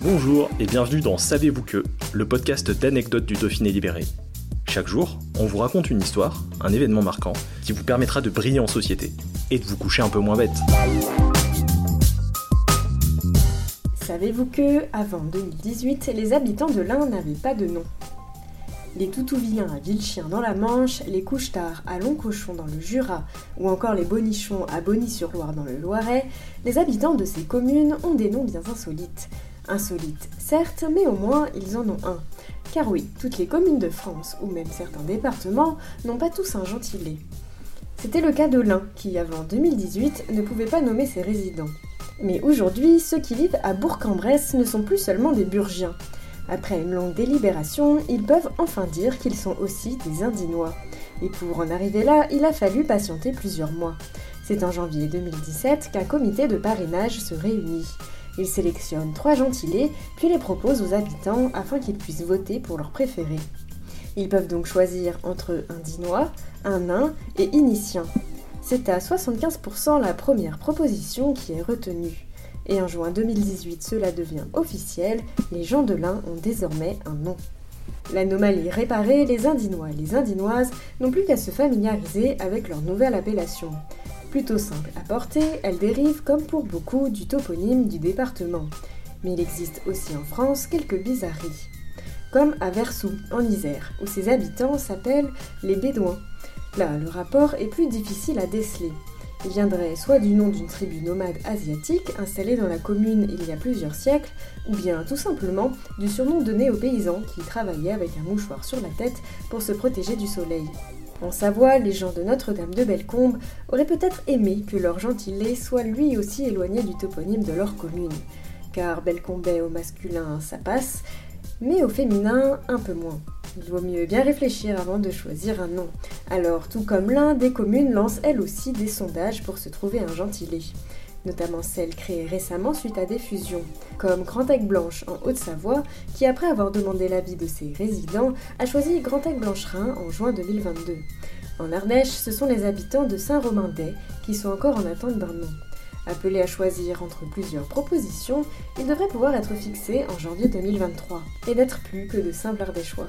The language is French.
Bonjour et bienvenue dans Savez-vous que, le podcast d'anecdotes du Dauphiné libéré. Chaque jour, on vous raconte une histoire, un événement marquant, qui vous permettra de briller en société et de vous coucher un peu moins bête. Savez-vous que, avant 2018, les habitants de l'Ain n'avaient pas de nom? Les Toutouviens à Villechien dans la Manche, les Couchetards à Longcochon dans le Jura, ou encore les Bonichons à Bonny-sur-Loire dans le Loiret, les habitants de ces communes ont des noms bien insolites. Insolites, certes, mais au moins ils en ont un. Car oui, toutes les communes de France, ou même certains départements, n'ont pas tous un gentilé. C'était le cas de l'Ain, qui avant 2018 ne pouvait pas nommer ses résidents. Mais aujourd'hui, ceux qui vivent à Bourg-en-Bresse ne sont plus seulement des Burgiens. Après une longue délibération, ils peuvent enfin dire qu'ils sont aussi des Indinois. Et pour en arriver là, il a fallu patienter plusieurs mois. C'est en janvier 2017 qu'un comité de parrainage se réunit. Il sélectionne trois gentilés, puis les propose aux habitants afin qu'ils puissent voter pour leur préféré. Ils peuvent donc choisir entre un Dinois, un Nain et Initien. C'est à 75% la première proposition qui est retenue. Et en juin 2018, cela devient officiel, les gens de l'Ain ont désormais un nom. L'anomalie réparée, les Indinois et les Indinoises n'ont plus qu'à se familiariser avec leur nouvelle appellation. Plutôt simple à porter, elle dérive comme pour beaucoup du toponyme du département. Mais il existe aussi en France quelques bizarreries. Comme à Versou, en Isère, où ses habitants s'appellent les Bédouins. Là, le rapport est plus difficile à déceler. Il viendrait soit du nom d'une tribu nomade asiatique installée dans la commune il y a plusieurs siècles, ou bien tout simplement du surnom donné aux paysans qui travaillaient avec un mouchoir sur la tête pour se protéger du soleil. En Savoie, les gens de Notre-Dame de Bellecombe auraient peut-être aimé que leur gentilé soit lui aussi éloigné du toponyme de leur commune, car Bellecombet au masculin ça passe, mais au féminin un peu moins. Il vaut mieux bien réfléchir avant de choisir un nom. Alors, tout comme l'un, des communes lancent elles aussi des sondages pour se trouver un gentilé notamment celles créées récemment suite à des fusions, comme Grand Aigle Blanche en Haute-Savoie, qui après avoir demandé l'avis de ses résidents, a choisi Grand Aigle Blancherin en juin 2022. En Ardèche, ce sont les habitants de Saint-Romain-d'Aix qui sont encore en attente d'un nom. Appelés à choisir entre plusieurs propositions, ils devraient pouvoir être fixés en janvier 2023 et n'être plus que de simples Ardéchois.